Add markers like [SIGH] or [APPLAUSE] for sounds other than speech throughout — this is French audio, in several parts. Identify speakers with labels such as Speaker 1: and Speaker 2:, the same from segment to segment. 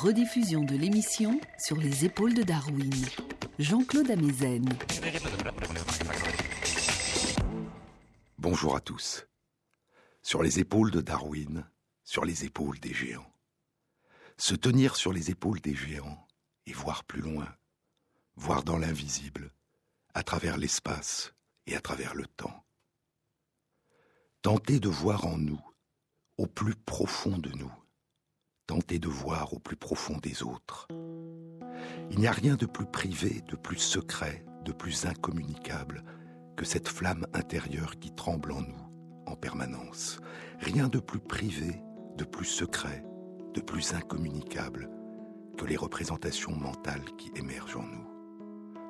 Speaker 1: Rediffusion de l'émission sur les épaules de Darwin. Jean-Claude Amezen.
Speaker 2: Bonjour à tous. Sur les épaules de Darwin, sur les épaules des géants. Se tenir sur les épaules des géants et voir plus loin, voir dans l'invisible, à travers l'espace et à travers le temps. Tenter de voir en nous, au plus profond de nous, tenter de voir au plus profond des autres. Il n'y a rien de plus privé, de plus secret, de plus incommunicable que cette flamme intérieure qui tremble en nous en permanence. Rien de plus privé, de plus secret, de plus incommunicable que les représentations mentales qui émergent en nous.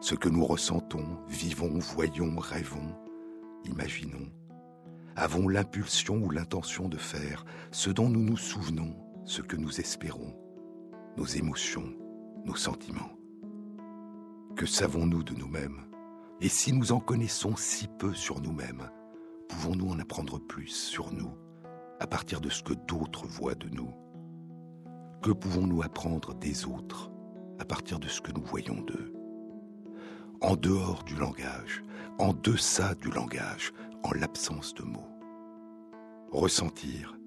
Speaker 2: Ce que nous ressentons, vivons, voyons, rêvons, imaginons, avons l'impulsion ou l'intention de faire, ce dont nous nous souvenons, ce que nous espérons, nos émotions, nos sentiments. Que savons-nous de nous-mêmes? Et si nous en connaissons si peu sur nous-mêmes, pouvons-nous en apprendre plus sur nous, à partir de ce que d'autres voient de nous? Que pouvons-nous apprendre des autres, à partir de ce que nous voyons d'eux? En dehors du langage, en deçà du langage, en l'absence de mots. Ressentir,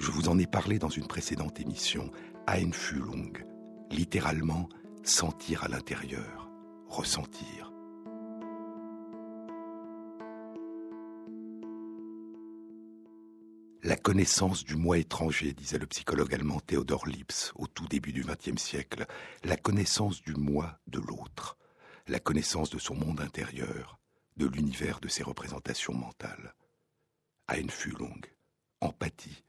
Speaker 2: je vous en ai parlé dans une précédente émission, Einfühlung, littéralement sentir à l'intérieur, ressentir. La connaissance du moi étranger, disait le psychologue allemand Theodor Lips au tout début du XXe siècle, la connaissance du moi de l'autre, la connaissance de son monde intérieur, de l'univers de ses représentations mentales. Einfühlung, empathie,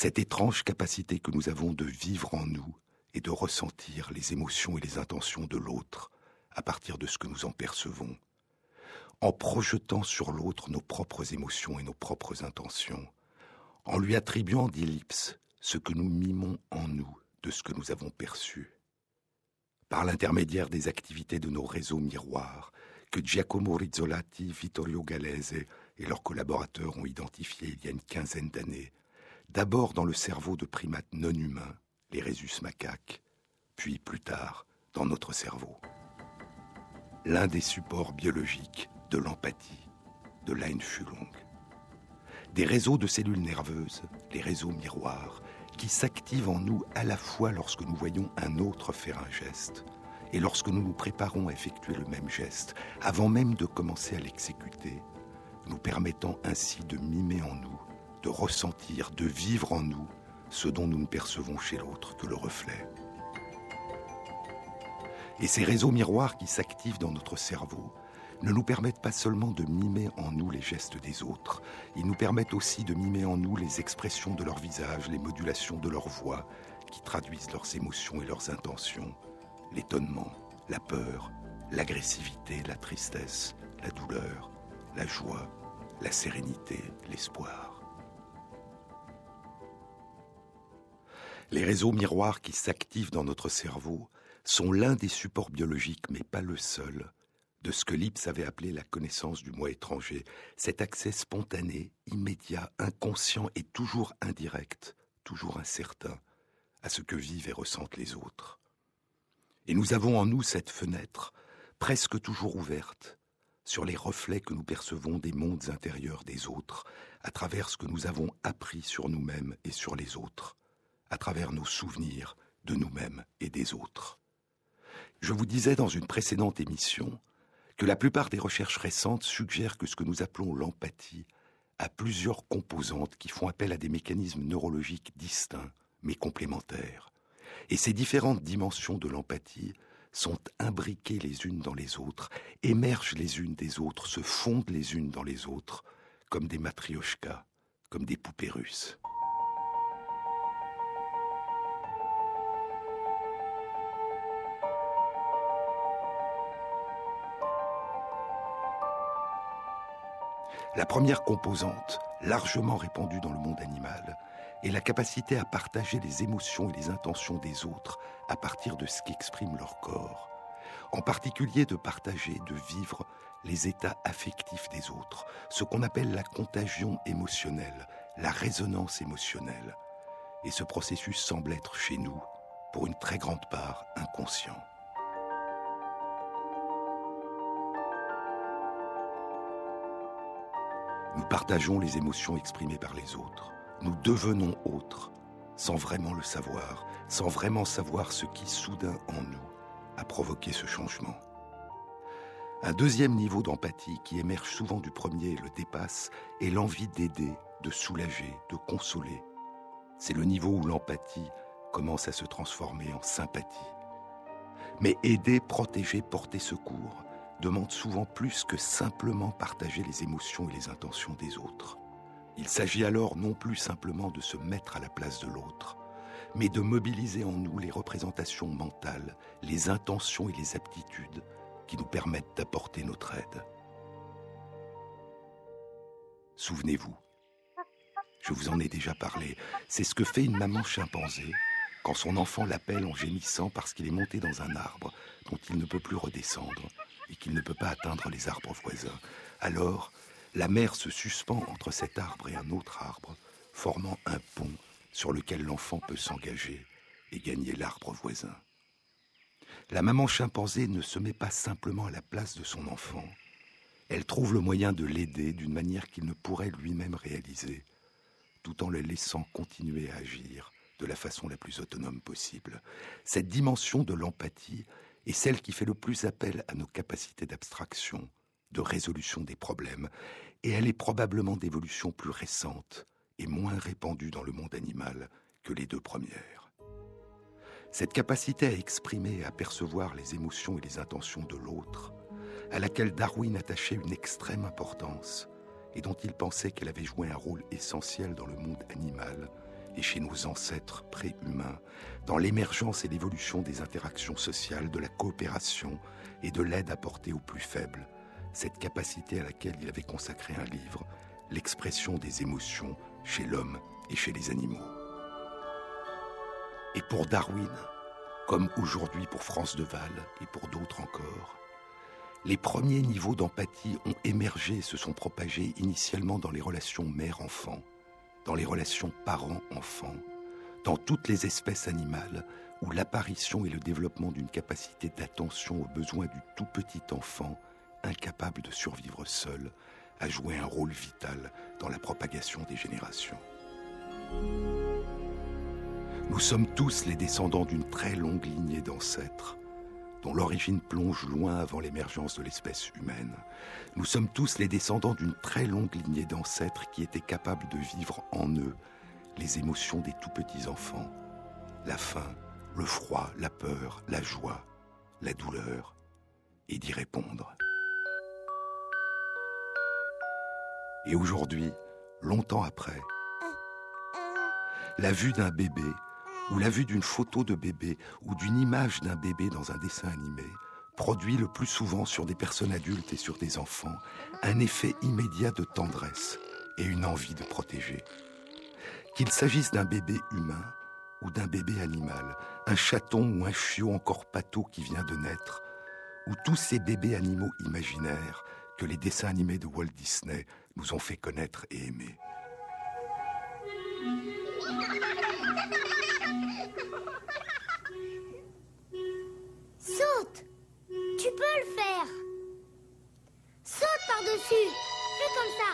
Speaker 2: cette étrange capacité que nous avons de vivre en nous et de ressentir les émotions et les intentions de l'autre à partir de ce que nous en percevons, en projetant sur l'autre nos propres émotions et nos propres intentions, en lui attribuant d'ellipses ce que nous mimons en nous de ce que nous avons perçu. Par l'intermédiaire des activités de nos réseaux miroirs, que Giacomo Rizzolatti, Vittorio Galese et leurs collaborateurs ont identifié il y a une quinzaine d'années, d'abord dans le cerveau de primates non humains, les rhésus macaques, puis plus tard dans notre cerveau. L'un des supports biologiques de l'empathie, de l'Einfühlung des réseaux de cellules nerveuses, les réseaux miroirs, qui s'activent en nous à la fois lorsque nous voyons un autre faire un geste et lorsque nous nous préparons à effectuer le même geste, avant même de commencer à l'exécuter, nous permettant ainsi de mimer en nous, de ressentir, de vivre en nous ce dont nous ne percevons chez l'autre que le reflet. Et ces réseaux miroirs qui s'activent dans notre cerveau ne nous permettent pas seulement de mimer en nous les gestes des autres, ils nous permettent aussi de mimer en nous les expressions de leur visage, les modulations de leur voix, qui traduisent leurs émotions et leurs intentions, l'étonnement, la peur, l'agressivité, la tristesse, la douleur, la joie, la sérénité, l'espoir. Les réseaux miroirs qui s'activent dans notre cerveau sont l'un des supports biologiques, mais pas le seul, de ce que Lips avait appelé la connaissance du moi étranger, cet accès spontané, immédiat, inconscient et toujours indirect, toujours incertain, à ce que vivent et ressentent les autres. Et nous avons en nous cette fenêtre, presque toujours ouverte, sur les reflets que nous percevons des mondes intérieurs des autres, à travers ce que nous avons appris sur nous-mêmes et sur les autres, à travers nos souvenirs de nous-mêmes et des autres. Je vous disais dans une précédente émission que la plupart des recherches récentes suggèrent que ce que nous appelons l'empathie a plusieurs composantes qui font appel à des mécanismes neurologiques distincts mais complémentaires. Et ces différentes dimensions de l'empathie sont imbriquées les unes dans les autres, émergent les unes des autres, se fondent les unes dans les autres, comme des matrioshkas, comme des poupées russes. La première composante, largement répandue dans le monde animal, est la capacité à partager les émotions et les intentions des autres à partir de ce qu'exprime leur corps. En particulier de partager, de vivre les états affectifs des autres, ce qu'on appelle la contagion émotionnelle, la résonance émotionnelle. Et ce processus semble être chez nous pour une très grande part inconscient. Nous partageons les émotions exprimées par les autres. Nous devenons autres, sans vraiment le savoir, sans vraiment savoir ce qui soudain en nous a provoqué ce changement. Un deuxième niveau d'empathie qui émerge souvent du premier et le dépasse est l'envie d'aider, de soulager, de consoler. C'est le niveau où l'empathie commence à se transformer en sympathie. Mais aider, protéger, porter secours demande souvent plus que simplement partager les émotions et les intentions des autres. Il s'agit alors non plus simplement de se mettre à la place de l'autre, mais de mobiliser en nous les représentations mentales, les intentions et les aptitudes qui nous permettent d'apporter notre aide. Souvenez-vous, je vous en ai déjà parlé, c'est ce que fait une maman chimpanzé quand son enfant l'appelle en gémissant parce qu'il est monté dans un arbre dont il ne peut plus redescendre et qu'il ne peut pas atteindre les arbres voisins. Alors, la mère se suspend entre cet arbre et un autre arbre, formant un pont sur lequel l'enfant peut s'engager et gagner l'arbre voisin. La maman chimpanzé ne se met pas simplement à la place de son enfant. Elle trouve le moyen de l'aider d'une manière qu'il ne pourrait lui-même réaliser, tout en le laissant continuer à agir de la façon la plus autonome possible. Cette dimension de l'empathie est celle qui fait le plus appel à nos capacités d'abstraction, de résolution des problèmes, et elle est probablement d'évolution plus récente et moins répandue dans le monde animal que les deux premières. Cette capacité à exprimer et à percevoir les émotions et les intentions de l'autre, à laquelle Darwin attachait une extrême importance et dont il pensait qu'elle avait joué un rôle essentiel dans le monde animal, et chez nos ancêtres préhumains, dans l'émergence et l'évolution des interactions sociales, de la coopération et de l'aide apportée aux plus faibles, cette capacité à laquelle il avait consacré un livre, l'expression des émotions chez l'homme et chez les animaux. Et pour Darwin, comme aujourd'hui pour France de Val et pour d'autres encore, les premiers niveaux d'empathie ont émergé et se sont propagés initialement dans les relations mère-enfant, dans les relations parents-enfants, dans toutes les espèces animales où l'apparition et le développement d'une capacité d'attention aux besoins du tout petit enfant, incapable de survivre seul, a joué un rôle vital dans la propagation des générations. Nous sommes tous les descendants d'une très longue lignée d'ancêtres dont l'origine plonge loin avant l'émergence de l'espèce humaine. Nous sommes tous les descendants d'une très longue lignée d'ancêtres qui étaient capables de vivre en eux les émotions des tout petits enfants, la faim, le froid, la peur, la joie, la douleur, et d'y répondre. Et aujourd'hui, longtemps après, la vue d'un bébé ou la vue d'une photo de bébé ou d'une image d'un bébé dans un dessin animé produit le plus souvent sur des personnes adultes et sur des enfants un effet immédiat de tendresse et une envie de protéger. Qu'il s'agisse d'un bébé humain ou d'un bébé animal, un chaton ou un chiot encore pâteau qui vient de naître, ou tous ces bébés animaux imaginaires que les dessins animés de Walt Disney nous ont fait connaître et aimer.
Speaker 3: Tu peux le faire. Saute par-dessus. Fais comme ça.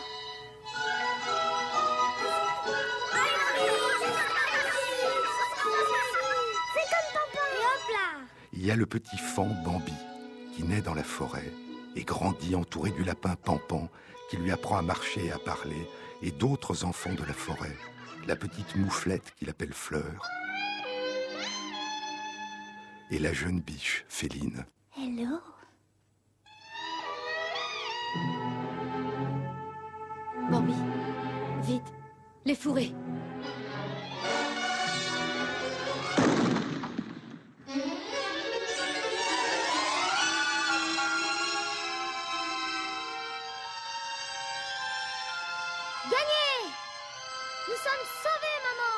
Speaker 3: Fais comme papa. Et hop là.
Speaker 2: Il y a le petit fan Bambi qui naît dans la forêt et grandit entouré du lapin Pampan qui lui apprend à marcher et à parler et d'autres enfants de la forêt. La petite mouflette qu'il appelle Fleur et la jeune biche Féline.
Speaker 3: Hello?
Speaker 4: Bambi, vite, les fourrés.
Speaker 3: Gagné Nous sommes sauvés, maman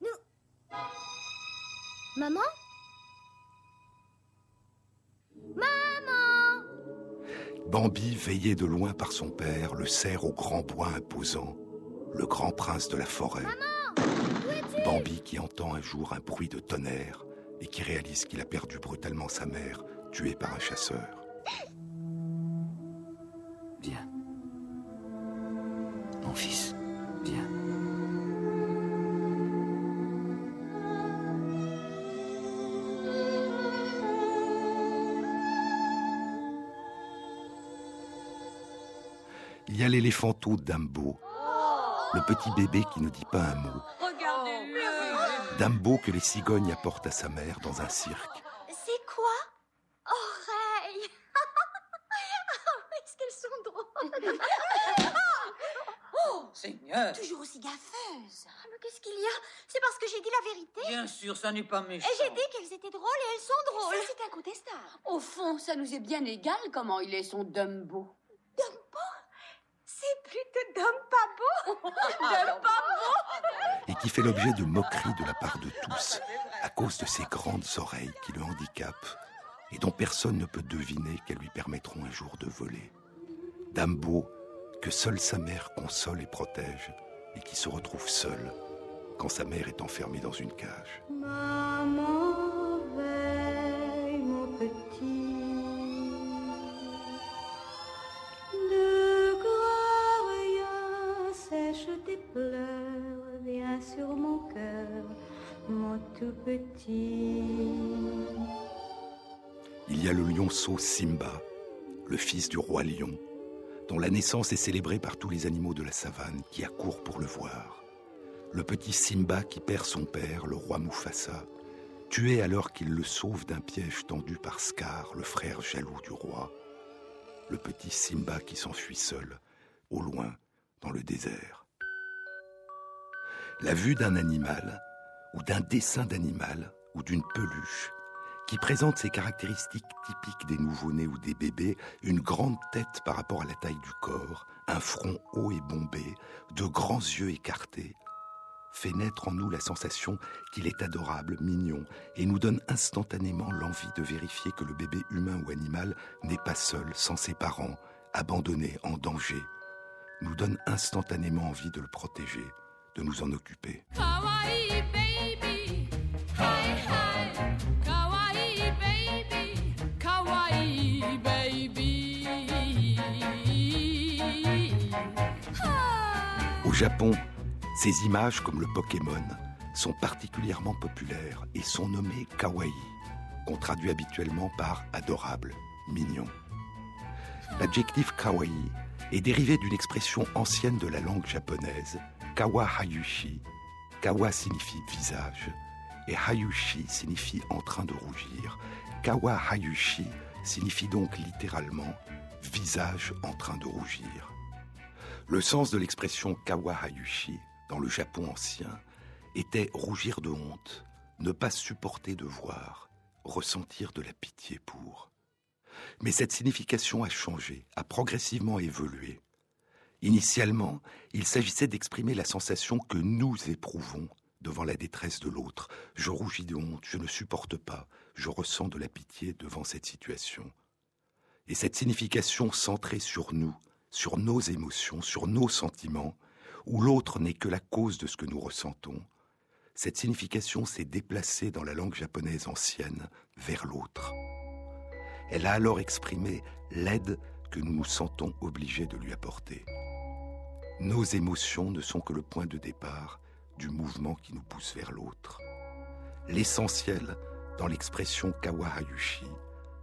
Speaker 3: Nous... Maman Maman?
Speaker 2: Bambi, veillé de loin par son père, le serre au grand bois imposant, le grand prince de la forêt.
Speaker 3: Maman
Speaker 2: Bambi qui entend un jour un bruit de tonnerre et qui réalise qu'il a perdu brutalement sa mère, tuée par un chasseur. L'éléphanto Dumbo, le petit bébé qui ne dit pas un mot. Dumbo que les cigognes apportent à sa mère dans un cirque.
Speaker 3: C'est quoi? Oreille Oh, [LAUGHS] Est-ce qu'elles sont drôles?
Speaker 5: Oh, Seigneur
Speaker 3: Toujours aussi gaffeuses Ah, Mais qu'est-ce qu'il y a? C'est parce que j'ai dit la vérité
Speaker 5: Bien sûr, ça n'est pas méchant.
Speaker 3: Et j'ai dit qu'elles étaient drôles et elles sont drôles
Speaker 4: c'est incontestable. Au fond, ça nous est bien égal comment il est son Dumbo.
Speaker 3: C'est plutôt d'homme pas beau D'homme pas
Speaker 2: et qui fait l'objet de moqueries de la part de tous, à cause de ses grandes oreilles qui le handicapent et dont personne ne peut deviner qu'elles lui permettront un jour de voler. Dumbo, que seule sa mère console et protège, et qui se retrouve seul quand sa mère est enfermée dans une cage.
Speaker 6: Maman, veille, mon petit. Tout petit.
Speaker 2: Il y a le lionceau Simba, le fils du roi lion, dont la naissance est célébrée par tous les animaux de la savane qui accourent pour le voir. Le petit Simba qui perd son père, le roi Mufasa, tué alors qu'il le sauve d'un piège tendu par Scar, le frère jaloux du roi. Le petit Simba qui s'enfuit seul, au loin, dans le désert. La vue d'un animal, ou d'un dessin d'animal, ou d'une peluche, qui présente ces caractéristiques typiques des nouveau-nés ou des bébés, une grande tête par rapport à la taille du corps, un front haut et bombé, de grands yeux écartés, fait naître en nous la sensation qu'il est adorable, mignon, et nous donne instantanément l'envie de vérifier que le bébé humain ou animal n'est pas seul, sans ses parents, abandonné, en danger, nous donne instantanément envie de le protéger, de nous en occuper. Japon, ces images, comme le Pokémon, sont particulièrement populaires et sont nommées kawaii, qu'on traduit habituellement par adorable, mignon. L'adjectif kawaii est dérivé d'une expression ancienne de la langue japonaise, kawa hayushi. Kawa signifie visage et hayushi signifie en train de rougir. Kawa hayushi signifie donc littéralement visage en train de rougir. Le sens de l'expression kawa hayushi dans le Japon ancien était rougir de honte, ne pas supporter de voir, ressentir de la pitié pour. Mais cette signification a changé, a progressivement évolué. Initialement, il s'agissait d'exprimer la sensation que nous éprouvons devant la détresse de l'autre. Je rougis de honte, je ne supporte pas, je ressens de la pitié devant cette situation. Et cette signification centrée sur nous, sur nos émotions, sur nos sentiments, où l'autre n'est que la cause de ce que nous ressentons, cette signification s'est déplacée dans la langue japonaise ancienne vers l'autre. Elle a alors exprimé l'aide que nous nous sentons obligés de lui apporter. Nos émotions ne sont que le point de départ du mouvement qui nous pousse vers l'autre. L'essentiel dans l'expression Kawahayushi,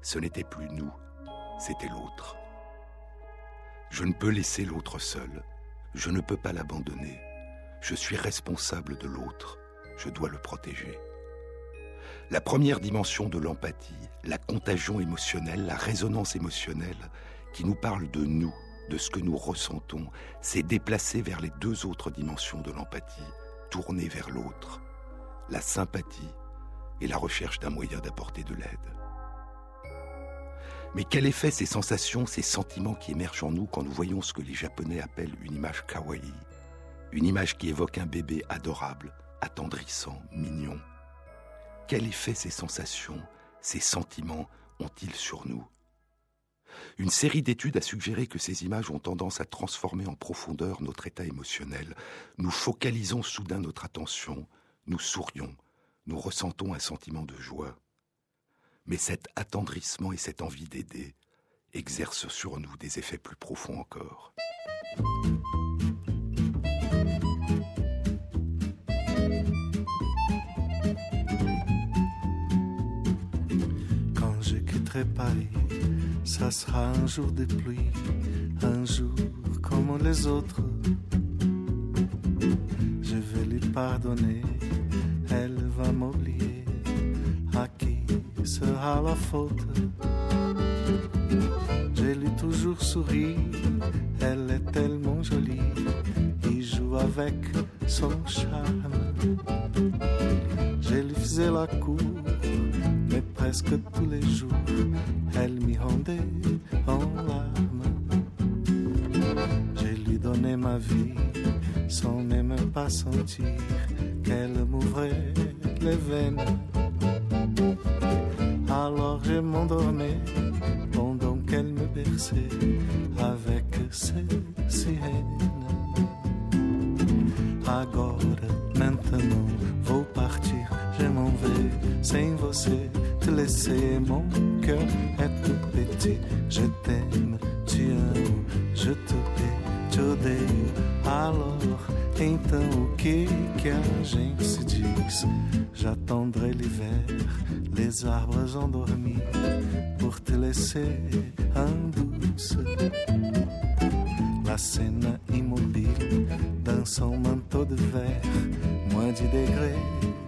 Speaker 2: ce n'était plus nous, c'était l'autre. Je ne peux laisser l'autre seul, je ne peux pas l'abandonner, je suis responsable de l'autre, je dois le protéger. La première dimension de l'empathie, la contagion émotionnelle, la résonance émotionnelle, qui nous parle de nous, de ce que nous ressentons, s'est déplacée vers les deux autres dimensions de l'empathie, tournée vers l'autre, la sympathie et la recherche d'un moyen d'apporter de l'aide. Mais quel effet ces sensations, ces sentiments qui émergent en nous quand nous voyons ce que les Japonais appellent une image kawaii, une image qui évoque un bébé adorable, attendrissant, mignon? Quel effet ces sensations, ces sentiments ont-ils sur nous? Une série d'études a suggéré que ces images ont tendance à transformer en profondeur notre état émotionnel. Nous focalisons soudain notre attention, nous sourions, nous ressentons un sentiment de joie. Mais cet attendrissement et cette envie d'aider exercent sur nous des effets plus profonds encore.
Speaker 5: Quand je quitterai Paris, ça sera un jour de pluie, un jour comme les autres. Je vais lui pardonner, elle va m'oublier. Sera la faute Je lui toujours souri, elle est tellement jolie. Il joue avec son charme. Je lui faisais la cour, mais presque tous les jours, elle m'y rendait en larmes. Je lui donnais ma vie sans même pas sentir qu'elle m'ouvrait les veines. Alors je m'endormais pendant qu'elle me berçait avec ses sirènes. Agora, maintenant, vou partir, je m'en vais sem você, te laisser. Mon cœur est tout petit, je t'aime, amo, je te hais, te odeio. Alors, então o que que a gente se diz? J'attendrai l'hiver, les arbres endormis, pour te laisser en douce. La scène immobile dans son manteau de verre, moins 10 degrés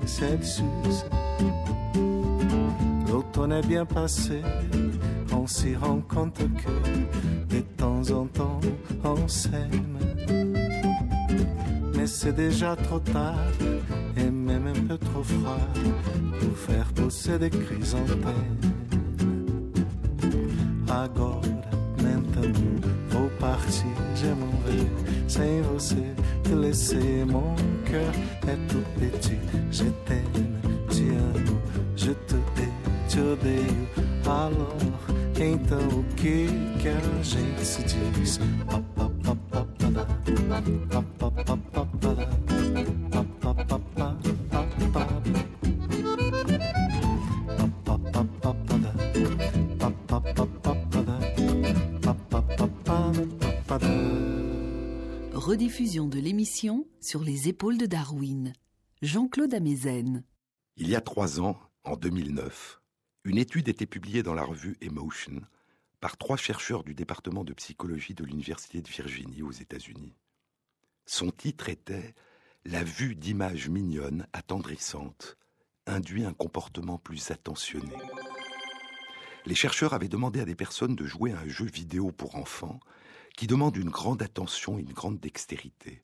Speaker 5: Celsius. L'automne est bien passé, on s'y rend compte que de temps en temps on s'aime. Mais c'est déjà trop tard et même un peu trop froid pour faire pousser des chrysanthèmes. Agora, maintenant, vou partir, je m'en vais sem você te laisser. Mon cœur est tout petit, je t'aime, te amo, je te hais, te odeio. Alors, então o que que a gente se diz?
Speaker 1: Rediffusion de l'émission sur les épaules de Darwin. Jean-Claude Amezen.
Speaker 2: Il y a trois ans, en 2009, une étude était publiée dans la revue Emotion par trois chercheurs du département de psychologie de l'Université de Virginie aux États-Unis. Son titre était La vue d'images mignonnes, attendrissantes, induit un comportement plus attentionné. Les chercheurs avaient demandé à des personnes de jouer à un jeu vidéo pour enfants qui demande une grande attention et une grande dextérité.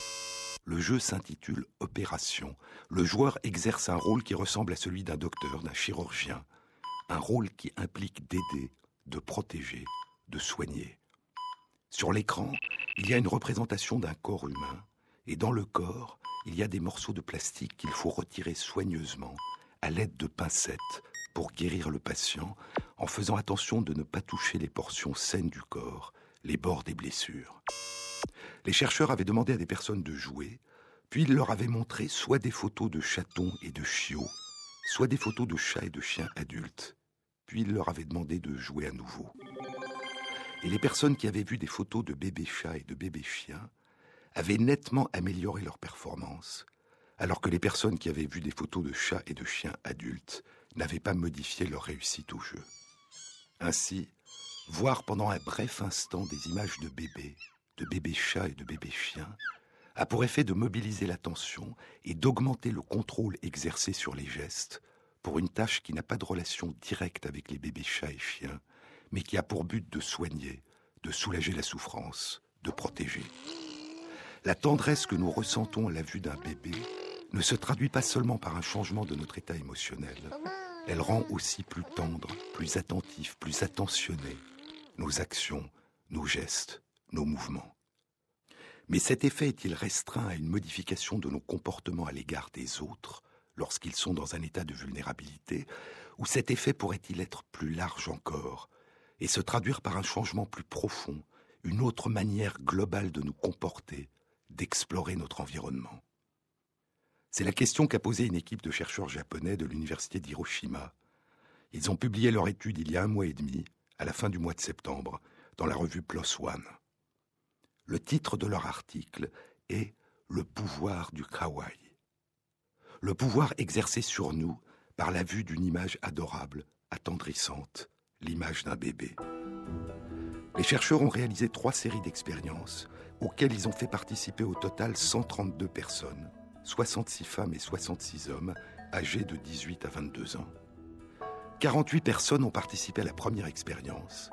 Speaker 2: Le jeu s'intitule Opération. Le joueur exerce un rôle qui ressemble à celui d'un docteur, d'un chirurgien. Un rôle qui implique d'aider, de protéger, de soigner. Sur l'écran, il y a une représentation d'un corps humain, et dans le corps, il y a des morceaux de plastique qu'il faut retirer soigneusement, à l'aide de pincettes, pour guérir le patient, en faisant attention de ne pas toucher les portions saines du corps, les bords des blessures. Les chercheurs avaient demandé à des personnes de jouer, puis ils leur avaient montré soit des photos de chatons et de chiots, soit des photos de chats et de chiens adultes, puis ils leur avaient demandé de jouer à nouveau. Et les personnes qui avaient vu des photos de bébés chats et de bébés chiens avaient nettement amélioré leur performance, alors que les personnes qui avaient vu des photos de chats et de chiens adultes n'avaient pas modifié leur réussite au jeu. Ainsi, voir pendant un bref instant des images de bébés, de bébés chats et de bébés chiens, a pour effet de mobiliser l'attention et d'augmenter le contrôle exercé sur les gestes pour une tâche qui n'a pas de relation directe avec les bébés chats et chiens, mais qui a pour but de soigner, de soulager la souffrance, de protéger. La tendresse que nous ressentons à la vue d'un bébé ne se traduit pas seulement par un changement de notre état émotionnel. Elle rend aussi plus tendre, plus attentif, plus attentionné nos actions, nos gestes, nos mouvements. Mais cet effet est-il restreint à une modification de nos comportements à l'égard des autres lorsqu'ils sont dans un état de vulnérabilité, ou cet effet pourrait-il être plus large encore et se traduire par un changement plus profond, une autre manière globale de nous comporter, d'explorer notre environnement? C'est la question qu'a posée une équipe de chercheurs japonais de l'université d'Hiroshima. Ils ont publié leur étude il y a un mois et demi, à la fin du mois de septembre, dans la revue PLOS ONE. Le titre de leur article est Le pouvoir du kawaii. Le pouvoir exercé sur nous par la vue d'une image adorable, attendrissante, l'image d'un bébé. Les chercheurs ont réalisé trois séries d'expériences auxquelles ils ont fait participer au total 132 personnes, 66 femmes et 66 hommes, âgés de 18 à 22 ans. 48 personnes ont participé à la première expérience,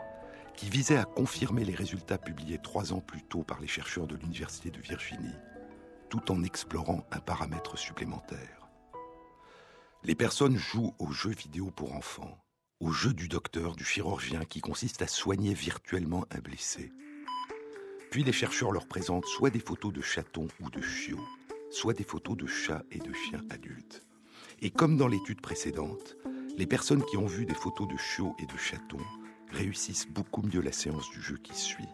Speaker 2: qui visait à confirmer les résultats publiés trois ans plus tôt par les chercheurs de l'Université de Virginie, tout en explorant un paramètre supplémentaire. Les personnes jouent aux jeux vidéo pour enfants, au jeu du docteur, du chirurgien, qui consiste à soigner virtuellement un blessé. Puis les chercheurs leur présentent soit des photos de chatons ou de chiots, soit des photos de chats et de chiens adultes. Et comme dans l'étude précédente, les personnes qui ont vu des photos de chiots et de chatons réussissent beaucoup mieux la séance du jeu qui suit,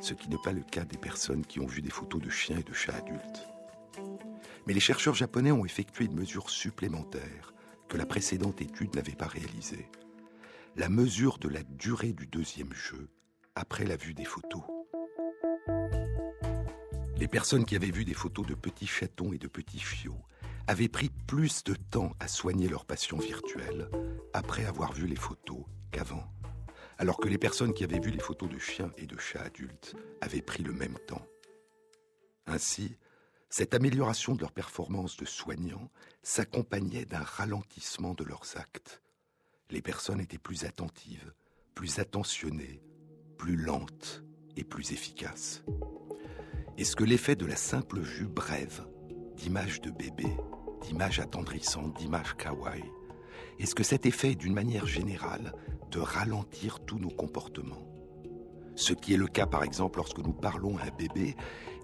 Speaker 2: ce qui n'est pas le cas des personnes qui ont vu des photos de chiens et de chats adultes. Mais les chercheurs japonais ont effectué une mesure supplémentaire que la précédente étude n'avait pas réalisée. La mesure de la durée du deuxième jeu après la vue des photos. Les personnes qui avaient vu des photos de petits chatons et de petits chiots avaient pris plus de temps à soigner leur passion virtuelle après avoir vu les photos qu'avant, alors que les personnes qui avaient vu les photos de chiens et de chats adultes avaient pris le même temps. Ainsi, cette amélioration de leur performance de soignants s'accompagnait d'un ralentissement de leurs actes. Les personnes étaient plus attentives, plus attentionnées, plus lentes et plus efficaces. Est-ce que l'effet de la simple vue brève d'images de bébé, d'images attendrissantes, d'images kawaii, est-ce que cet effet d'une manière générale de ralentir tous nos comportements Ce qui est le cas par exemple lorsque nous parlons à un bébé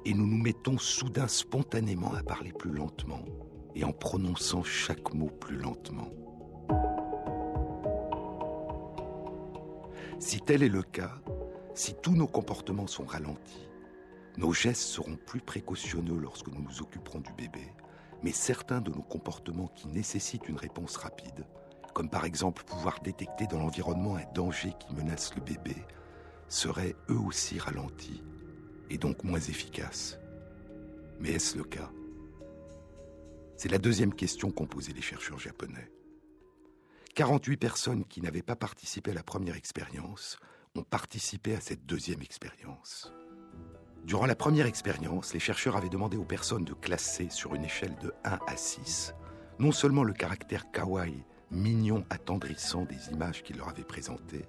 Speaker 2: et nous nous mettons soudain spontanément à parler plus lentement et en prononçant chaque mot plus lentement. Si tel est le cas, si tous nos comportements sont ralentis, nos gestes seront plus précautionneux lorsque nous nous occuperons du bébé, mais certains de nos comportements qui nécessitent une réponse rapide, comme par exemple pouvoir détecter dans l'environnement un danger qui menace le bébé, seraient eux aussi ralentis et donc moins efficaces. Mais est-ce le cas? C'est la deuxième question qu'ont posée les chercheurs japonais. 48 personnes qui n'avaient pas participé à la première expérience ont participé à cette deuxième expérience. Durant la première expérience, les chercheurs avaient demandé aux personnes de classer sur une échelle de 1 à 6 non seulement le caractère kawaii, mignon, attendrissant des images qu'ils leur avaient présentées,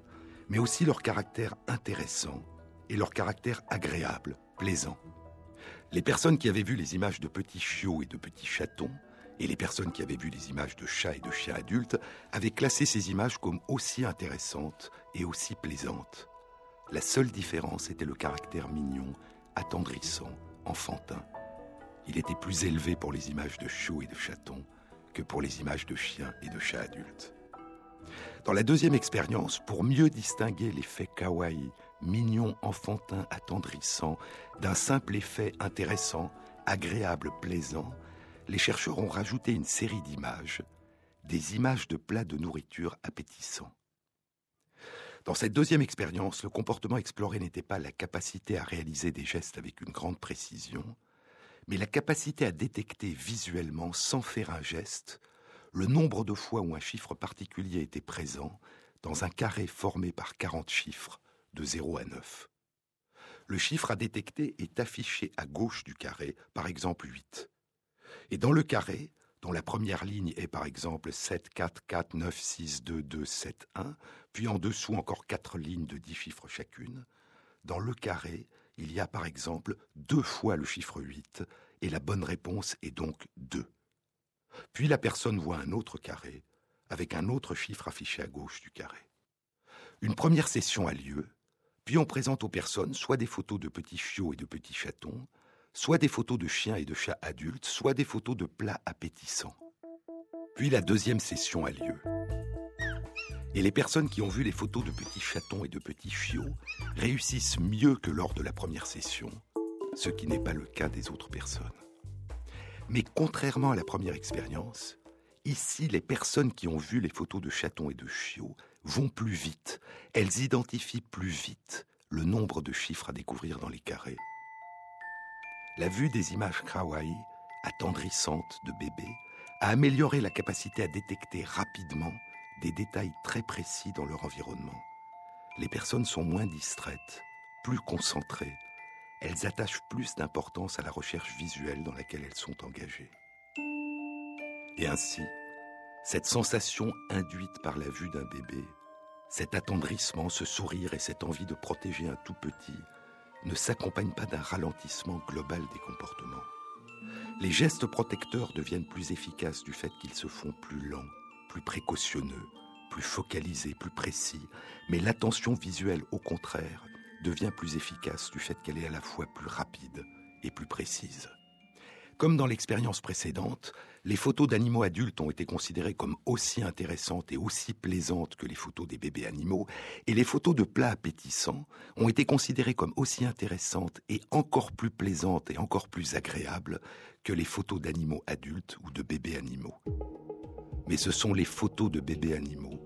Speaker 2: mais aussi leur caractère intéressant et leur caractère agréable, plaisant. Les personnes qui avaient vu les images de petits chiots et de petits chatons, et les personnes qui avaient vu les images de chats et de chiens adultes, avaient classé ces images comme aussi intéressantes et aussi plaisantes. La seule différence était le caractère mignon attendrissant, enfantin. Il était plus élevé pour les images de chiots et de chatons que pour les images de chiens et de chats adultes. Dans la deuxième expérience, pour mieux distinguer l'effet kawaii, mignon, enfantin, attendrissant, d'un simple effet intéressant, agréable, plaisant, les chercheurs ont rajouté une série d'images, des images de plats de nourriture appétissants. Dans cette deuxième expérience, le comportement exploré n'était pas la capacité à réaliser des gestes avec une grande précision, mais la capacité à détecter visuellement, sans faire un geste, le nombre de fois où un chiffre particulier était présent dans un carré formé par 40 chiffres de 0 à 9. Le chiffre à détecter est affiché à gauche du carré, par exemple 8. Et dans le carré, dont la première ligne est par exemple 7, 4, 4, 9, 6, 2, 2, 7, 1, puis en dessous encore quatre lignes de 10 chiffres chacune, dans le carré, il y a par exemple deux fois le chiffre 8, et la bonne réponse est donc 2. Puis la personne voit un autre carré, avec un autre chiffre affiché à gauche du carré. Une première session a lieu, puis on présente aux personnes soit des photos de petits chiots et de petits chatons, soit des photos de chiens et de chats adultes, soit des photos de plats appétissants. Puis la deuxième session a lieu. Et les personnes qui ont vu les photos de petits chatons et de petits chiots réussissent mieux que lors de la première session, ce qui n'est pas le cas des autres personnes. Mais contrairement à la première expérience, ici, les personnes qui ont vu les photos de chatons et de chiots vont plus vite. Elles identifient plus vite le nombre de chiffres à découvrir dans les carrés. La vue des images kawaii, attendrissantes de bébés, a amélioré la capacité à détecter rapidement des détails très précis dans leur environnement. Les personnes sont moins distraites, plus concentrées. Elles attachent plus d'importance à la recherche visuelle dans laquelle elles sont engagées. Et ainsi, cette sensation induite par la vue d'un bébé, cet attendrissement, ce sourire et cette envie de protéger un tout petit ne s'accompagnent pas d'un ralentissement global des comportements. Les gestes protecteurs deviennent plus efficaces du fait qu'ils se font plus lents, plus précautionneux, plus focalisés, plus précis, mais l'attention visuelle, au contraire, devient plus efficace du fait qu'elle est à la fois plus rapide et plus précise. Comme dans l'expérience précédente, les photos d'animaux adultes ont été considérées comme aussi intéressantes et aussi plaisantes que les photos des bébés animaux, et les photos de plats appétissants ont été considérées comme aussi intéressantes et encore plus plaisantes et encore plus agréables que les photos d'animaux adultes ou de bébés animaux. Mais ce sont les photos de bébés animaux,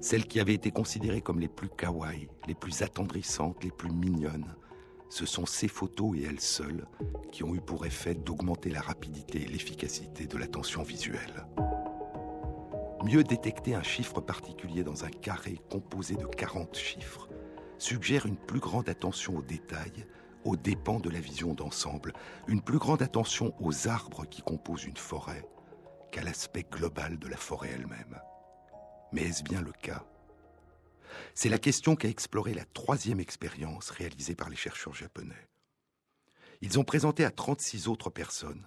Speaker 2: celles qui avaient été considérées comme les plus kawaii, les plus attendrissantes, les plus mignonnes, ce sont ces photos et elles seules qui ont eu pour effet d'augmenter la rapidité et l'efficacité de l'attention visuelle. Mieux détecter un chiffre particulier dans un carré composé de 40 chiffres suggère une plus grande attention aux détails, aux dépens de la vision d'ensemble, une plus grande attention aux arbres qui composent une forêt qu'à l'aspect global de la forêt elle-même. Mais est-ce bien le cas? C'est la question qu'a explorée la troisième expérience réalisée par les chercheurs japonais. Ils ont présenté à 36 autres personnes,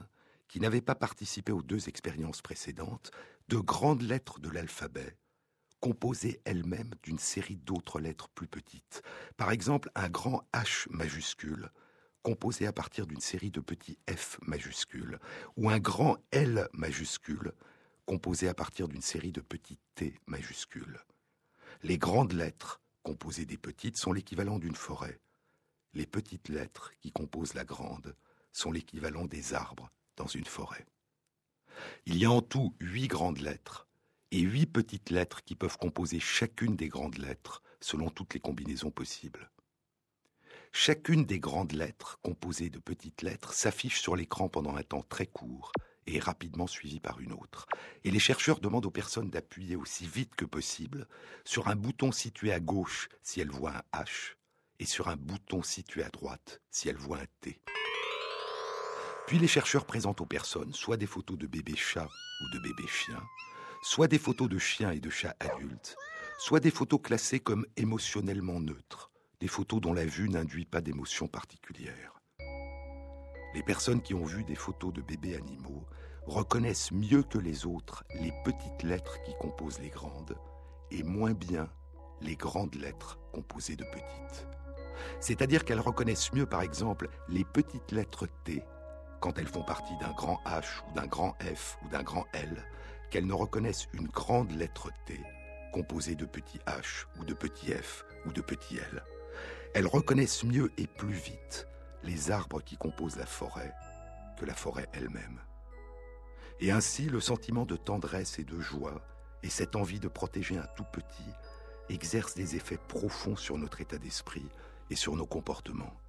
Speaker 2: qui n'avaient pas participé aux deux expériences précédentes, de grandes lettres de l'alphabet, composées elles-mêmes d'une série d'autres lettres plus petites. Par exemple, un grand H majuscule, composé à partir d'une série de petits F majuscules, ou un grand L majuscule, composé à partir d'une série de petits T majuscules. Les grandes lettres, composées des petites, sont l'équivalent d'une forêt. Les petites lettres, qui composent la grande, sont l'équivalent des arbres dans une forêt. Il y a en tout huit grandes lettres et huit petites lettres qui peuvent composer chacune des grandes lettres selon toutes les combinaisons possibles. Chacune des grandes lettres, composées de petites lettres, s'affiche sur l'écran pendant un temps très court et rapidement suivie par une autre. Et les chercheurs demandent aux personnes d'appuyer aussi vite que possible sur un bouton situé à gauche si elles voient un H et sur un bouton situé à droite si elles voient un T. Puis les chercheurs présentent aux personnes soit des photos de bébés chats ou de bébés chiens, soit des photos de chiens et de chats adultes, soit des photos classées comme émotionnellement neutres, photos dont la vue n'induit pas d'émotion particulière. Les personnes qui ont vu des photos de bébés animaux reconnaissent mieux que les autres les petites lettres qui composent les grandes et moins bien les grandes lettres composées de petites. C'est-à-dire qu'elles reconnaissent mieux par exemple les petites lettres T quand elles font partie d'un grand H ou d'un grand F ou d'un grand L qu'elles ne reconnaissent une grande lettre T composée de petits H ou de petits F ou de petits L. Elles reconnaissent mieux et plus vite les arbres qui composent la forêt que la forêt elle-même. Et ainsi, le sentiment de tendresse et de joie, et cette envie de protéger un tout petit, exercent des effets profonds sur notre état d'esprit et sur nos comportements.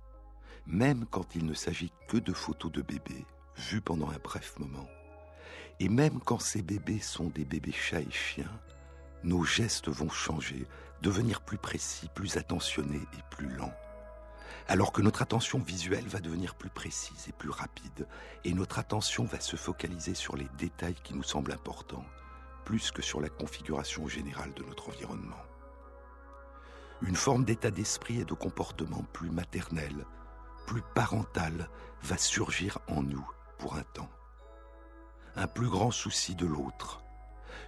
Speaker 2: Même quand il ne s'agit que de photos de bébés, vues pendant un bref moment, et même quand ces bébés sont des bébés chats et chiens, nos gestes vont changer, devenir plus précis, plus attentionnés et plus lents alors que notre attention visuelle va devenir plus précise et plus rapide, et notre attention va se focaliser sur les détails qui nous semblent importants, plus que sur la configuration générale de notre environnement. Une forme d'état d'esprit et de comportement plus maternel, plus parental, va surgir en nous pour un temps. Un plus grand souci de l'autre,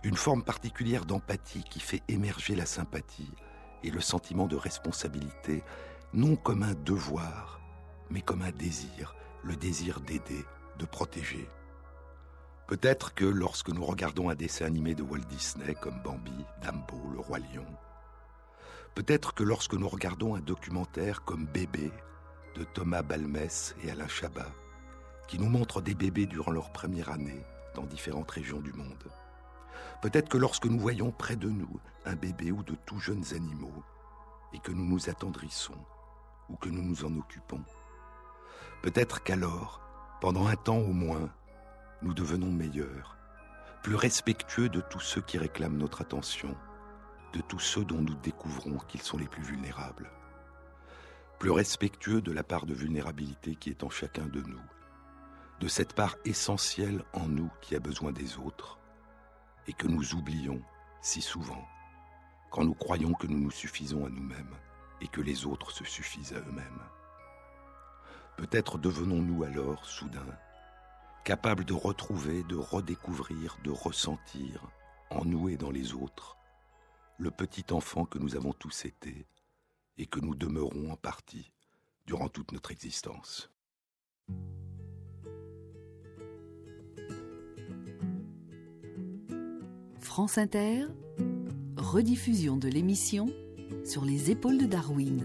Speaker 2: une forme particulière d'empathie qui fait émerger la sympathie et le sentiment de responsabilité non comme un devoir, mais comme un désir, le désir d'aider, de protéger. Peut-être que lorsque nous regardons un dessin animé de Walt Disney comme Bambi, Dumbo, le roi lion, peut-être que lorsque nous regardons un documentaire comme Bébé de Thomas Balmès et Alain Chabat, qui nous montre des bébés durant leur première année dans différentes régions du monde. Peut-être que lorsque nous voyons près de nous un bébé ou de tout jeunes animaux, et que nous nous attendrissons, ou que nous nous en occupons, peut-être qu'alors, pendant un temps au moins, nous devenons meilleurs, plus respectueux de tous ceux qui réclament notre attention, de tous ceux dont nous découvrons qu'ils sont les plus vulnérables, plus respectueux de la part de vulnérabilité qui est en chacun de nous, de cette part essentielle en nous qui a besoin des autres, et que nous oublions si souvent quand nous croyons que nous nous suffisons à nous-mêmes et que les autres se suffisent à eux-mêmes. Peut-être devenons-nous alors, soudain, capables de retrouver, de redécouvrir, de ressentir, en nous dans les autres, le petit enfant que nous avons tous été et que nous demeurons en partie durant toute notre existence.
Speaker 1: France Inter, rediffusion de l'émission sur les épaules de Darwin.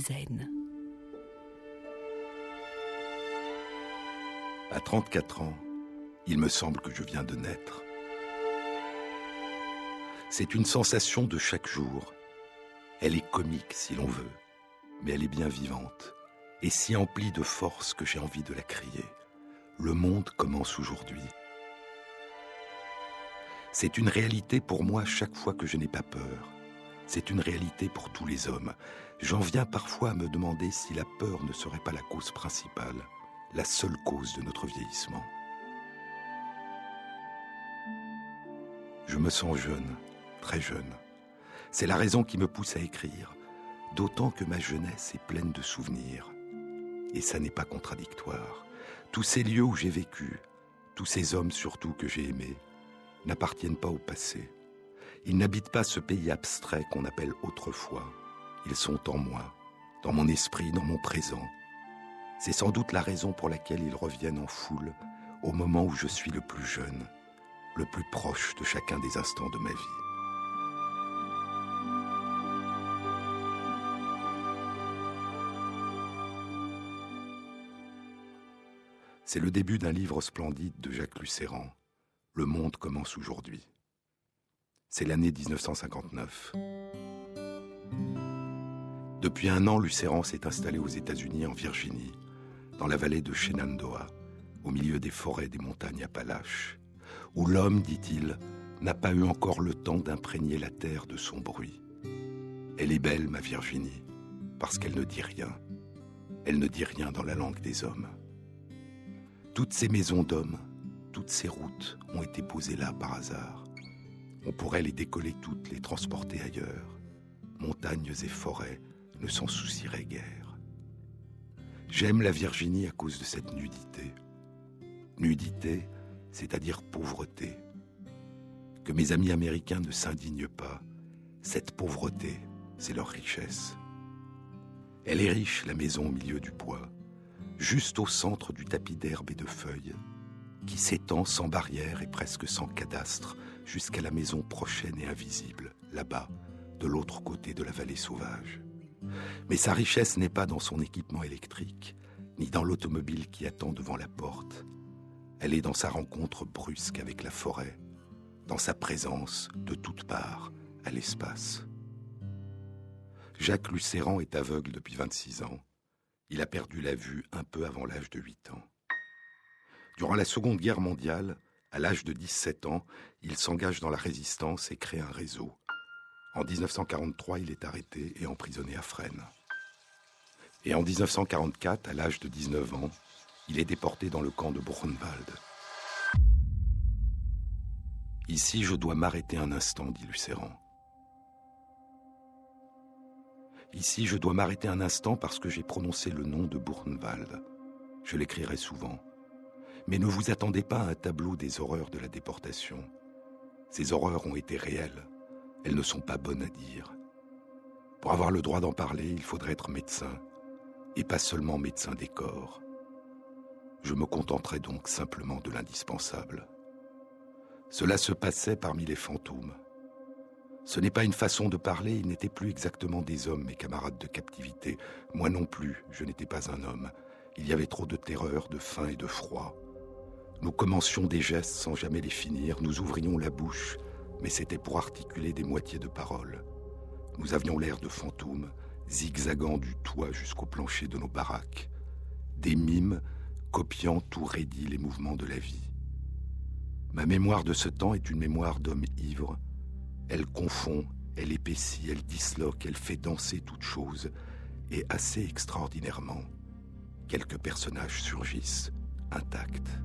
Speaker 1: Amezen.
Speaker 2: À 34 ans, il me semble que je viens de naître. C'est une sensation de chaque jour. Elle est comique si l'on veut, mais elle est bien vivante et si emplie de force que j'ai envie de la crier. Le monde commence aujourd'hui. C'est une réalité pour moi chaque fois que je n'ai pas peur. C'est une réalité pour tous les hommes. J'en viens parfois à me demander si la peur ne serait pas la cause principale, la seule cause de notre vieillissement. Je me sens jeune, très jeune. C'est la raison qui me pousse à écrire, d'autant que ma jeunesse est pleine de souvenirs. Et ça n'est pas contradictoire. Tous ces lieux où j'ai vécu, tous ces hommes surtout que j'ai aimés, n'appartiennent pas au passé. Ils n'habitent pas ce pays abstrait qu'on appelle autrefois. Ils sont en moi, dans mon esprit, dans mon présent. C'est sans doute la raison pour laquelle ils reviennent en foule au moment où je suis le plus jeune, le plus proche de chacun des instants de ma vie. C'est le début d'un livre splendide de Jacques Lucéran, Le monde commence aujourd'hui. C'est l'année 1959. Depuis un an, Lucéran s'est installé aux États-Unis, en Virginie, dans la vallée de Shenandoah, au milieu des forêts des montagnes Appalaches, où l'homme, dit-il, n'a pas eu encore le temps d'imprégner la terre de son bruit. Elle est belle, ma Virginie, parce qu'elle ne dit rien. Elle ne dit rien dans la langue des hommes. Toutes ces maisons d'hommes, toutes ces routes ont été posées là par hasard. On pourrait les décoller toutes, les transporter ailleurs. Montagnes et forêts ne s'en soucieraient guère. J'aime la Virginie à cause de cette nudité. Nudité, c'est-à-dire pauvreté. Que mes amis américains ne s'indignent pas. Cette pauvreté, c'est leur richesse. Elle est riche, la maison au milieu du bois, juste au centre du tapis d'herbe et de feuilles, qui s'étend sans barrière et presque sans cadastre jusqu'à la maison prochaine et invisible, là-bas, de l'autre côté de la vallée sauvage. Mais sa richesse n'est pas dans son équipement électrique, ni dans l'automobile qui attend devant la porte. Elle est dans sa rencontre brusque avec la forêt, dans sa présence de toutes parts à l'espace. Jacques Lucéran est aveugle depuis 26 ans. Il a perdu la vue un peu avant l'âge de 8 ans. Durant la Seconde Guerre mondiale, à l'âge de 17 ans, il s'engage dans la résistance et crée un réseau. En 1943, il est arrêté et emprisonné à Fresnes. Et en 1944, à l'âge de 19 ans, il est déporté dans le camp de Buchenwald. Ici, je dois m'arrêter un instant, dit Lucéran. Ici, je dois m'arrêter un instant parce que j'ai prononcé le nom de Buchenwald. Je l'écrirai souvent. Mais ne vous attendez pas à un tableau des horreurs de la déportation. Ces horreurs ont été réelles. Elles ne sont pas bonnes à dire. Pour avoir le droit d'en parler, il faudrait être médecin, et pas seulement médecin des corps. Je me contenterai donc simplement de l'indispensable. Cela se passait parmi les fantômes. Ce n'est pas une façon de parler, ils n'étaient plus exactement des hommes, mes camarades de captivité. Moi non plus, je n'étais pas un homme. Il y avait trop de terreur, de faim et de froid. Nous commencions des gestes sans jamais les finir, nous ouvrions la bouche, mais c'était pour articuler des moitiés de paroles. Nous avions l'air de fantômes, zigzagant du toit jusqu'au plancher de nos baraques. Des mimes copiant tout raidi les mouvements de la vie. Ma mémoire de ce temps est une mémoire d'homme ivre. Elle confond, elle épaissit, elle disloque, elle fait danser toute chose, et assez extraordinairement, quelques personnages surgissent intacts.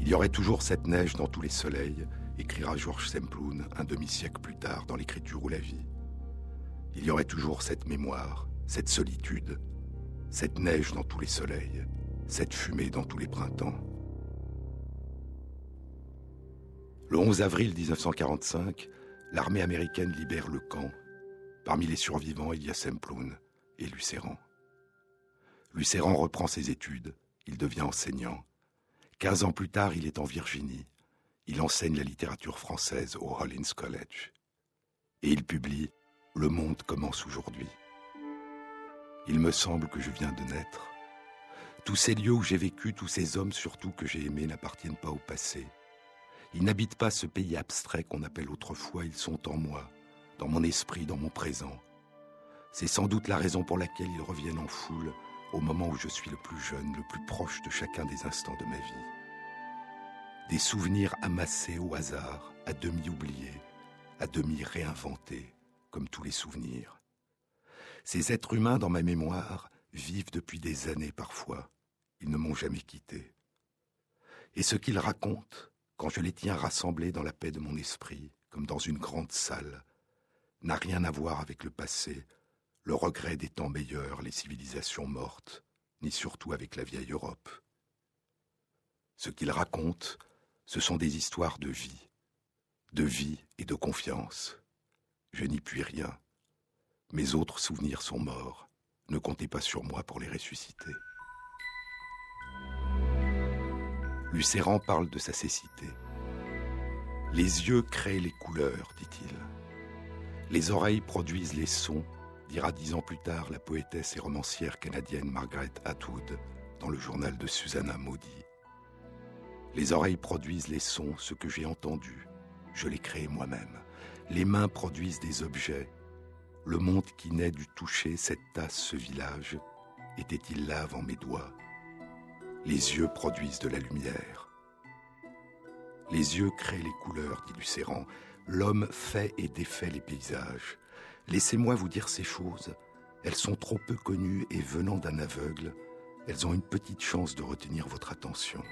Speaker 2: Il y aurait toujours cette neige dans tous les soleils, écrira Georges Semplun un demi-siècle plus tard dans l'écriture ou la vie. Il y aurait toujours cette mémoire, cette solitude, cette neige dans tous les soleils, cette fumée dans tous les printemps. Le 11 avril 1945, l'armée américaine libère le camp. Parmi les survivants, il y a Semplun et Lucéran. Lucéran reprend ses études, il devient enseignant. Quinze ans plus tard, il est en Virginie. Il enseigne la littérature française au Rollins College. Et il publie Le monde commence aujourd'hui. Il me semble que je viens de naître. Tous ces lieux où j'ai vécu, tous ces hommes surtout que j'ai aimés n'appartiennent pas au passé. Ils n'habitent pas ce pays abstrait qu'on appelle autrefois, ils sont en moi, dans mon esprit, dans mon présent. C'est sans doute la raison pour laquelle ils reviennent en foule au moment où je suis le plus jeune, le plus proche de chacun des instants de ma vie. Des souvenirs amassés au hasard, à demi oubliés, à demi réinventés, comme tous les souvenirs. Ces êtres humains dans ma mémoire vivent depuis des années parfois. Ils ne m'ont jamais quitté. Et ce qu'ils racontent, quand je les tiens rassemblés dans la paix de mon esprit, comme dans une grande salle, n'a rien à voir avec le passé, le regret des temps meilleurs, les civilisations mortes, ni surtout avec la vieille Europe. Ce qu'ils racontent, ce sont des histoires de vie, de vie et de confiance. Je n'y puis rien. Mes autres souvenirs sont morts. Ne comptez pas sur moi pour les ressusciter. Lucéran parle de sa cécité. Les yeux créent les couleurs, dit-il. Les oreilles produisent les sons, dira dix ans plus tard la poétesse et romancière canadienne Margaret Atwood dans le journal de Susanna Maudit. Les oreilles produisent les sons, ce que j'ai entendu. Je les crée moi-même. Les mains produisent des objets. Le monde qui naît du toucher, cette tasse, ce village, était-il là avant mes doigts? Les yeux produisent de la lumière. Les yeux créent les couleurs, dit Lucéran. L'homme fait et défait les paysages. Laissez-moi vous dire ces choses. Elles sont trop peu connues et venant d'un aveugle, elles ont une petite chance de retenir votre attention.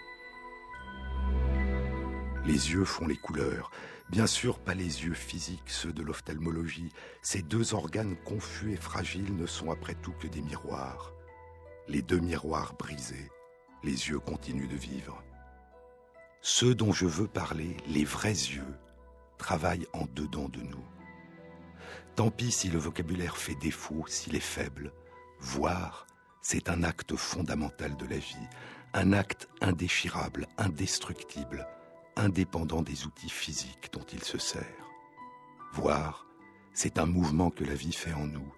Speaker 2: Les yeux font les couleurs. Bien sûr, pas les yeux physiques, ceux de l'ophtalmologie. Ces deux organes confus et fragiles ne sont après tout que des miroirs. Les deux miroirs brisés, les yeux continuent de vivre. Ceux dont je veux parler, les vrais yeux, travaillent en dedans de nous. Tant pis si le vocabulaire fait défaut, s'il est faible. Voir, c'est un acte fondamental de la vie, un acte indéchirable, indestructible, indépendant des outils physiques dont il se sert. Voir, c'est un mouvement que la vie fait en nous,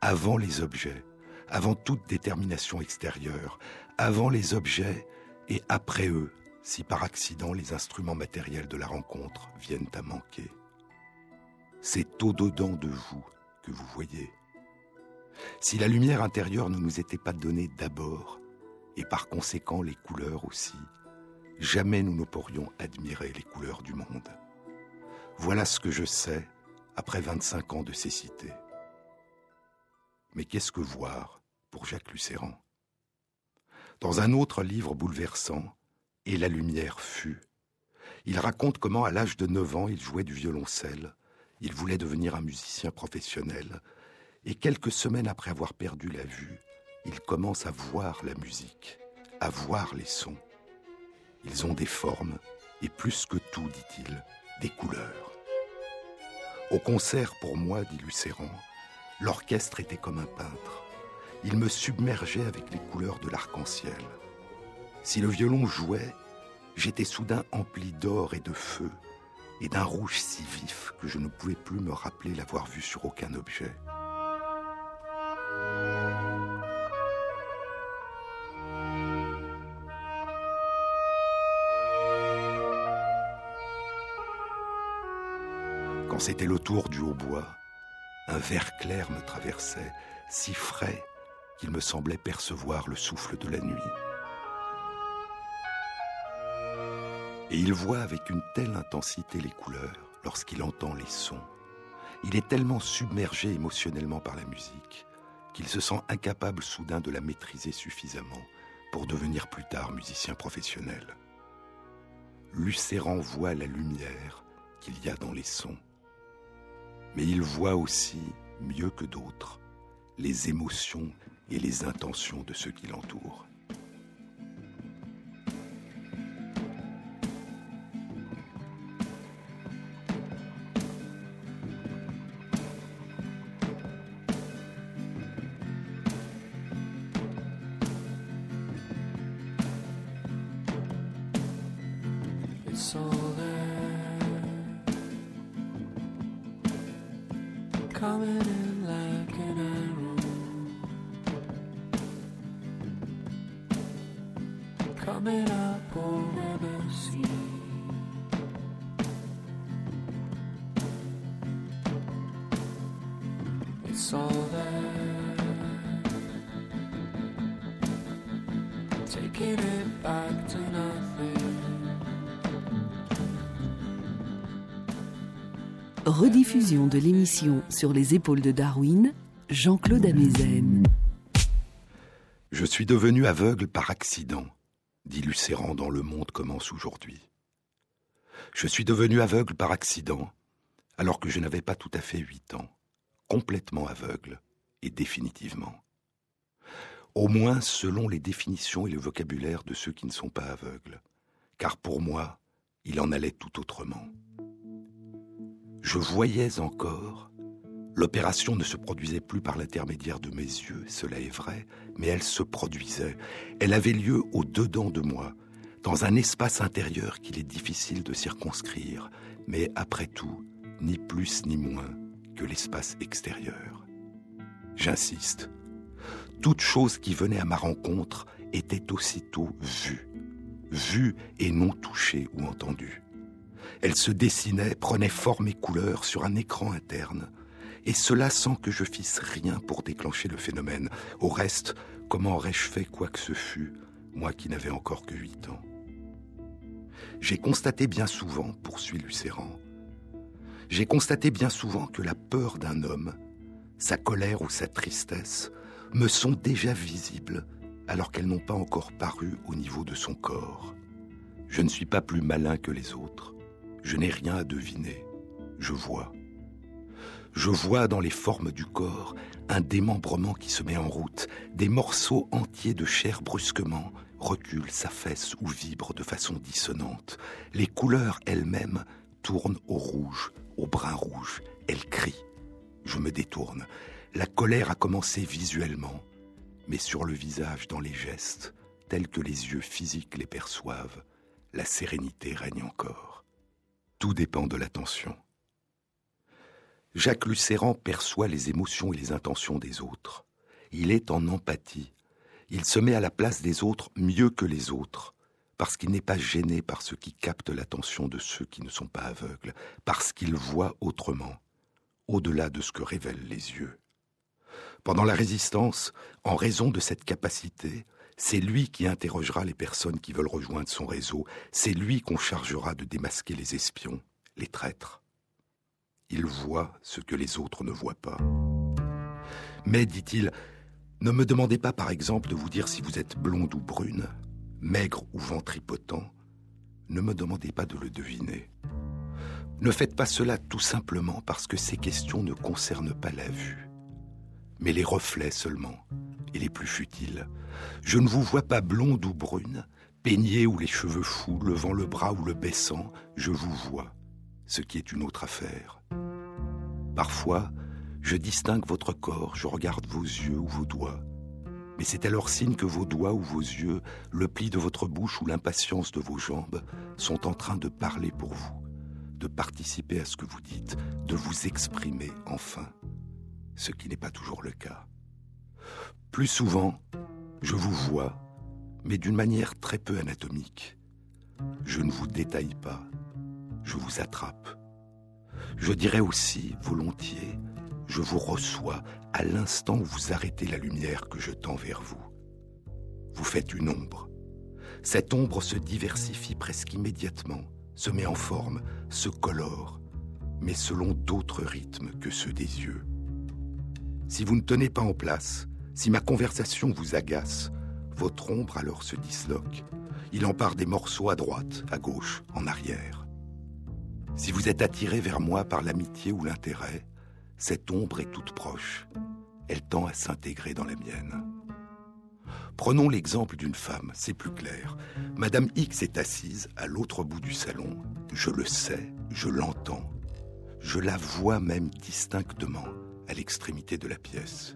Speaker 2: avant les objets, avant toute détermination extérieure, avant les objets et après eux, si par accident les instruments matériels de la rencontre viennent à manquer. C'est au-dedans de vous que vous voyez. Si la lumière intérieure ne nous était pas donnée d'abord, et par conséquent les couleurs aussi, jamais nous ne pourrions admirer les couleurs du monde. Voilà ce que je sais après 25 ans de cécité. Mais qu'est-ce que voir pour Jacques Lucéran? Dans un autre livre bouleversant, Et la lumière fut, il raconte comment à l'âge de 9 ans il jouait du violoncelle, il voulait devenir un musicien professionnel, et quelques semaines après avoir perdu la vue, il commence à voir la musique, à voir les sons. Ils ont des formes, et plus que tout, dit-il, des couleurs. Au concert, pour moi, dit Lucéran, l'orchestre était comme un peintre. Il me submergeait avec les couleurs de l'arc-en-ciel. Si le violon jouait, j'étais soudain empli d'or et de feu, et d'un rouge si vif que je ne pouvais plus me rappeler l'avoir vu sur aucun objet. C'était le tour du hautbois, un vert clair me traversait, si frais qu'il me semblait percevoir le souffle de la nuit. Et il voit avec une telle intensité les couleurs lorsqu'il entend les sons. Il est tellement submergé émotionnellement par la musique qu'il se sent incapable soudain de la maîtriser suffisamment pour devenir plus tard musicien professionnel. Lucéran voit la lumière qu'il y a dans les sons. Mais il voit aussi, mieux que d'autres, les émotions et les intentions de ceux qui l'entourent.
Speaker 1: Sur les épaules de Darwin, Jean-Claude Amezen.
Speaker 2: Je suis devenu aveugle par accident, dit Lucéran dans Le Monde commence aujourd'hui. Je suis devenu aveugle par accident, alors que je n'avais pas tout à fait huit ans, complètement aveugle, et définitivement. Au moins selon les définitions et le vocabulaire de ceux qui ne sont pas aveugles, car pour moi, il en allait tout autrement. Je voyais encore. L'opération ne se produisait plus par l'intermédiaire de mes yeux, cela est vrai, mais elle se produisait. Elle avait lieu au-dedans de moi, dans un espace intérieur qu'il est difficile de circonscrire, mais après tout, ni plus ni moins que l'espace extérieur. J'insiste. Toute chose qui venait à ma rencontre était aussitôt vue. vue et non touchée ou entendue. Elle se dessinait, prenait forme et couleur sur un écran interne, et cela sans que je fisse rien pour déclencher le phénomène. Au reste, comment aurais-je fait quoi que ce fût, moi qui n'avais encore que huit ans? J'ai constaté bien souvent, poursuit Lucéran, j'ai constaté bien souvent que la peur d'un homme, sa colère ou sa tristesse, me sont déjà visibles alors qu'elles n'ont pas encore paru au niveau de son corps. Je ne suis pas plus malin que les autres. Je n'ai rien à deviner. Je vois. Je vois dans les formes du corps un démembrement qui se met en route, des morceaux entiers de chair brusquement reculent, s'affaissent ou vibrent de façon dissonante. Les couleurs elles-mêmes tournent au rouge, au brun rouge. Elles crient. Je me détourne. La colère a commencé visuellement, mais sur le visage, dans les gestes, tels que les yeux physiques les perçoivent, la sérénité règne encore. Tout dépend de l'attention. Jacques Lucéran perçoit les émotions et les intentions des autres. Il est en empathie. Il se met à la place des autres mieux que les autres, parce qu'il n'est pas gêné par ce qui capte l'attention de ceux qui ne sont pas aveugles, parce qu'il voit autrement, au-delà de ce que révèlent les yeux. Pendant la résistance, en raison de cette capacité, c'est lui qui interrogera les personnes qui veulent rejoindre son réseau, c'est lui qu'on chargera de démasquer les espions, les traîtres. Il voit ce que les autres ne voient pas. Mais, dit-il, ne me demandez pas par exemple de vous dire si vous êtes blonde ou brune, maigre ou ventripotent. Ne me demandez pas de le deviner. Ne faites pas cela tout simplement parce que ces questions ne concernent pas la vue, mais les reflets seulement, et les plus futiles. Je ne vous vois pas blonde ou brune, peignée ou les cheveux fous, levant le bras ou le baissant, je vous vois, ce qui est une autre affaire. Parfois, je distingue votre corps, je regarde vos yeux ou vos doigts. Mais c'est alors signe que vos doigts ou vos yeux, le pli de votre bouche ou l'impatience de vos jambes sont en train de parler pour vous, de participer à ce que vous dites, de vous exprimer enfin, ce qui n'est pas toujours le cas. Plus souvent, je vous vois, mais d'une manière très peu anatomique. Je ne vous détaille pas, je vous attrape. Je dirais aussi, volontiers, je vous reçois à l'instant où vous arrêtez la lumière que je tends vers vous. Vous faites une ombre. Cette ombre se diversifie presque immédiatement, se met en forme, se colore, mais selon d'autres rythmes que ceux des yeux. Si vous ne tenez pas en place, si ma conversation vous agace, votre ombre alors se disloque. Il en part des morceaux à droite, à gauche, en arrière. Si vous êtes attiré vers moi par l'amitié ou l'intérêt, cette ombre est toute proche. Elle tend à s'intégrer dans la mienne. Prenons l'exemple d'une femme, c'est plus clair. Madame X est assise à l'autre bout du salon. Je le sais, je l'entends. Je la vois même distinctement à l'extrémité de la pièce.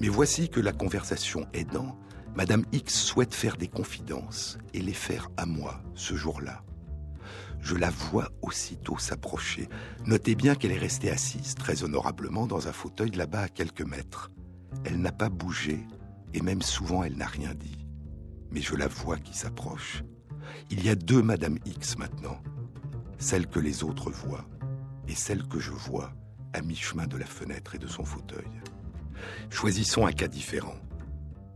Speaker 2: Mais voici que la conversation aidant, Madame X souhaite faire des confidences et les faire à moi ce jour-là. Je la vois aussitôt s'approcher. Notez bien qu'elle est restée assise très honorablement dans un fauteuil là-bas à quelques mètres. Elle n'a pas bougé et même souvent elle n'a rien dit. Mais je la vois qui s'approche. Il y a deux Madame X maintenant. Celle que les autres voient et celle que je vois à mi-chemin de la fenêtre et de son fauteuil. Choisissons un cas différent.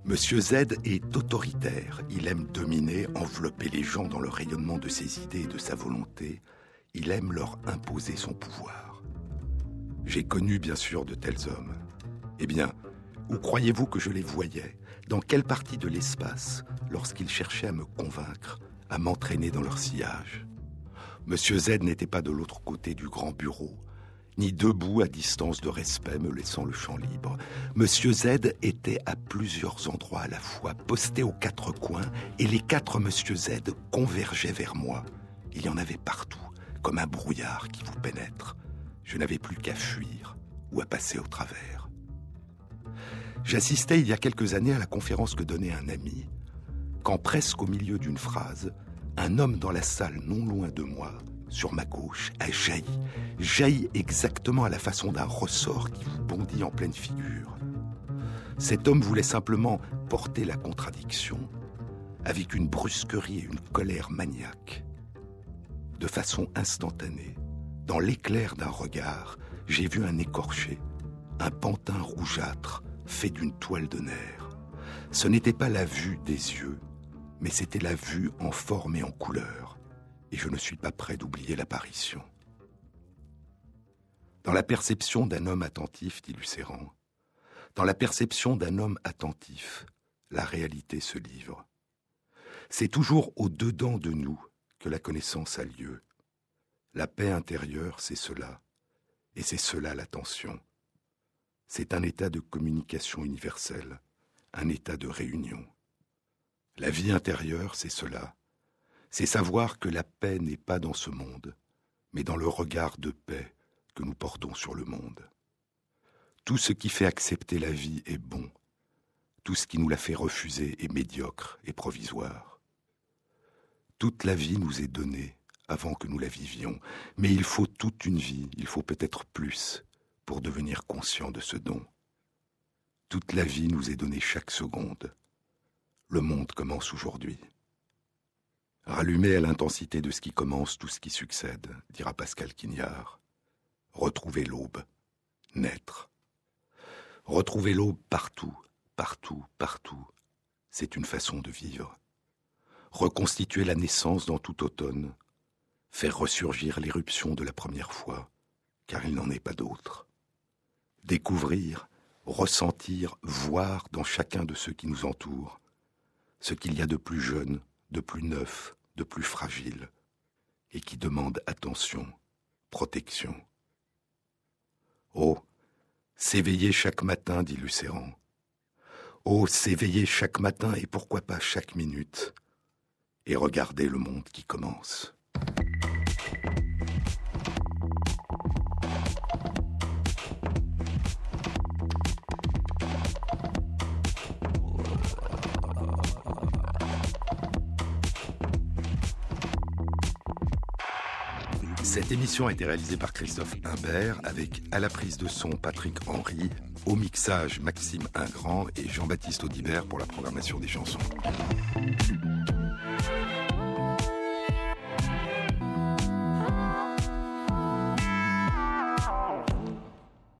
Speaker 2: Monsieur Z est autoritaire, il aime dominer, envelopper les gens dans le rayonnement de ses idées et de sa volonté, il aime leur imposer son pouvoir. J'ai connu bien sûr de tels hommes. Eh bien, où croyez-vous que je les voyais? Dans quelle partie de l'espace lorsqu'ils cherchaient à me convaincre, à m'entraîner dans leur sillage? Monsieur Z n'était pas de l'autre côté du grand bureau, ni debout à distance de respect me laissant le champ libre. Monsieur Z était à plusieurs endroits à la fois, posté aux quatre coins, et les quatre Monsieur Z convergeaient vers moi. Il y en avait partout, comme un brouillard qui vous pénètre. Je n'avais plus qu'à fuir ou à passer au travers. J'assistais il y a quelques années à la conférence que donnait un ami, quand presque au milieu d'une phrase, un homme dans la salle non loin de moi sur ma gauche, a jailli, jailli exactement à la façon d'un ressort qui vous bondit en pleine figure. Cet homme voulait simplement porter la contradiction, avec une brusquerie et une colère maniaque. De façon instantanée, dans l'éclair d'un regard, j'ai vu un écorché, un pantin rougeâtre fait d'une toile de nerfs. Ce n'était pas la vue des yeux, mais c'était la vue en forme et en couleur, et je ne suis pas prêt d'oublier l'apparition. Dans la perception d'un homme attentif, dit Lucéran, dans la perception d'un homme attentif, la réalité se livre. C'est toujours au-dedans de nous que la connaissance a lieu. La paix intérieure, c'est cela, et c'est cela l'attention. C'est un état de communication universelle, un état de réunion. La vie intérieure, c'est cela. C'est savoir que la paix n'est pas dans ce monde, mais dans le regard de paix que nous portons sur le monde. Tout ce qui fait accepter la vie est bon, tout ce qui nous la fait refuser est médiocre et provisoire. Toute la vie nous est donnée avant que nous la vivions, mais il faut toute une vie, il faut peut-être plus, pour devenir conscient de ce don. Toute la vie nous est donnée chaque seconde. Le monde commence aujourd'hui. Rallumer à l'intensité de ce qui commence tout ce qui succède, dira Pascal Quignard. Retrouver l'aube, naître. Retrouver l'aube partout, partout, partout. C'est une façon de vivre. Reconstituer la naissance dans tout automne, faire ressurgir l'éruption de la première fois, car il n'en est pas d'autre. Découvrir, ressentir, voir dans chacun de ceux qui nous entourent ce qu'il y a de plus jeune, de plus neuf, de plus fragile, et qui demande attention, protection. Oh, s'éveiller chaque matin, dit Lucéran. Oh, s'éveiller chaque matin et pourquoi pas chaque minute, et regarder le monde qui commence. Cette émission a été réalisée par Christophe Imbert avec à la prise de son Patrick Henry, au mixage Maxime Ingrand et Jean-Baptiste Audibert pour la programmation des chansons.